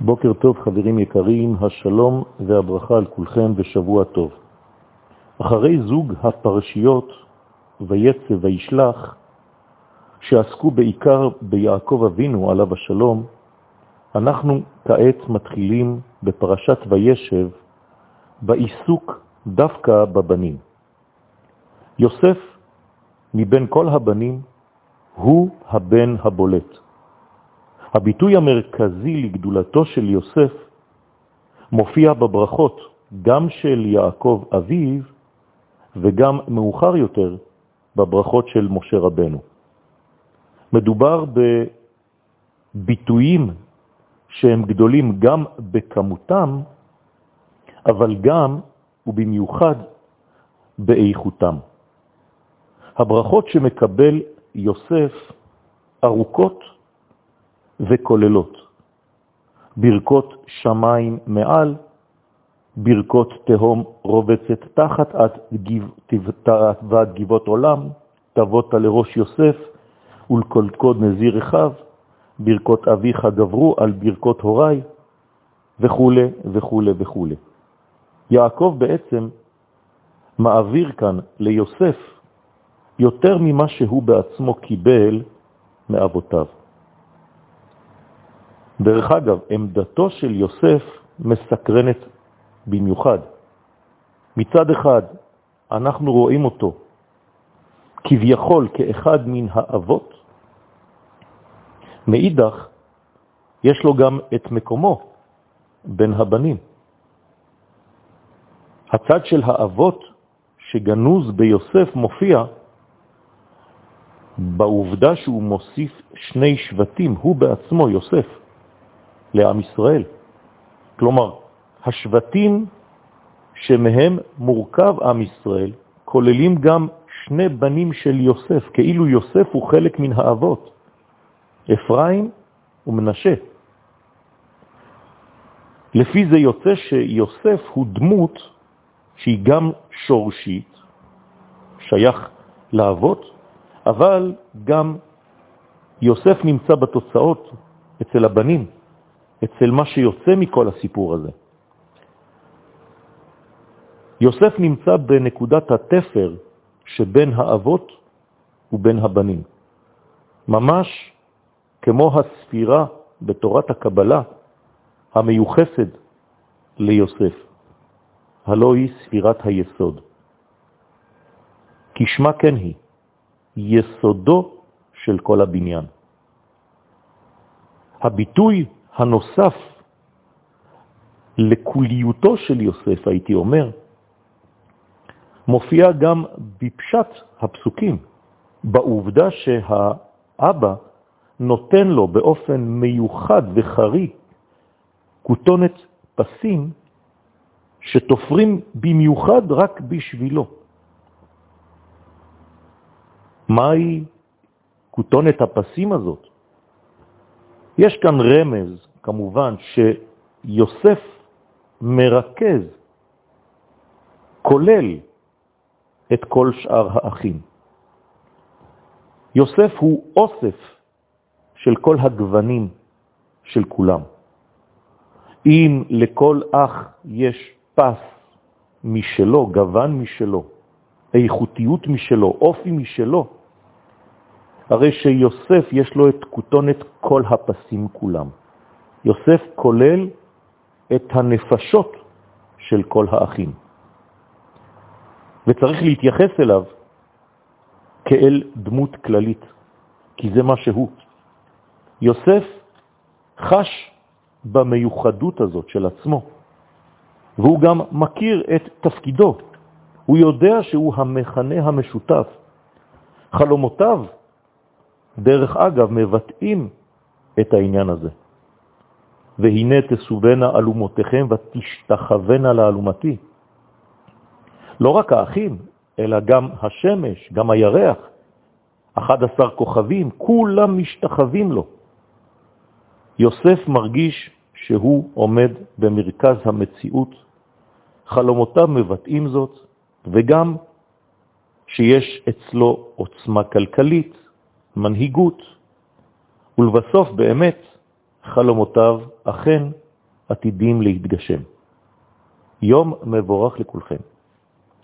בוקר טוב חברים יקרים, השלום והברכה על כולכם ושבוע טוב. אחרי זוג הפרשיות ויצא וישלח, שעסקו בעיקר ביעקב אבינו עליו השלום, אנחנו כעת מתחילים בפרשת וישב בעיסוק דווקא בבנים. יוסף מבין כל הבנים הוא הבן הבולט. הביטוי המרכזי לגדולתו של יוסף מופיע בברכות גם של יעקב אביו וגם מאוחר יותר בברכות של משה רבנו. מדובר בביטויים שהם גדולים גם בכמותם, אבל גם ובמיוחד באיכותם. הברכות שמקבל יוסף ארוכות וכוללות. ברכות שמיים מעל, ברכות תהום רובצת תחת עד, ועד גבעות עולם, תבותה לראש יוסף ולקודקוד נזיר רחב, ברכות אביך גברו על ברכות הוריי, וכו' וכו' וכו'. יעקב בעצם מעביר כאן ליוסף יותר ממה שהוא בעצמו קיבל מאבותיו. דרך אגב, עמדתו של יוסף מסקרנת במיוחד. מצד אחד, אנחנו רואים אותו כביכול כאחד מן האבות, מאידך, יש לו גם את מקומו בין הבנים. הצד של האבות שגנוז ביוסף מופיע בעובדה שהוא מוסיף שני שבטים, הוא בעצמו, יוסף, לעם ישראל. כלומר, השבטים שמהם מורכב עם ישראל כוללים גם שני בנים של יוסף, כאילו יוסף הוא חלק מן האבות, אפרים ומנשה. לפי זה יוצא שיוסף הוא דמות שהיא גם שורשית, שייך לאבות, אבל גם יוסף נמצא בתוצאות אצל הבנים, אצל מה שיוצא מכל הסיפור הזה. יוסף נמצא בנקודת התפר שבין האבות ובין הבנים. ממש כמו הספירה בתורת הקבלה המיוחסת ליוסף, הלא היא ספירת היסוד. כשמה כן היא, יסודו של כל הבניין. הביטוי הנוסף לקוליותו של יוסף, הייתי אומר, מופיע גם בפשט הפסוקים, בעובדה שהאבא נותן לו באופן מיוחד וחריג כותונת פסים שתופרים במיוחד רק בשבילו. מהי כותונת הפסים הזאת? יש כאן רמז, כמובן, שיוסף מרכז, כולל את כל שאר האחים. יוסף הוא אוסף של כל הגוונים של כולם. אם לכל אח יש פס משלו, גוון משלו, איכותיות משלו, אופי משלו, הרי שיוסף יש לו את כותונת כל הפסים כולם. יוסף כולל את הנפשות של כל האחים. וצריך להתייחס אליו כאל דמות כללית, כי זה מה שהוא. יוסף חש במיוחדות הזאת של עצמו, והוא גם מכיר את תפקידו. הוא יודע שהוא המכנה המשותף. חלומותיו דרך אגב, מבטאים את העניין הזה. והנה תסובנה אלומותיכם ותשתחוונה לאלומתי. לא רק האחים, אלא גם השמש, גם הירח, 11 כוכבים, כולם משתחווים לו. יוסף מרגיש שהוא עומד במרכז המציאות, חלומותיו מבטאים זאת, וגם שיש אצלו עוצמה כלכלית, מנהיגות, ולבסוף באמת חלומותיו אכן עתידים להתגשם. יום מבורך לכולכם.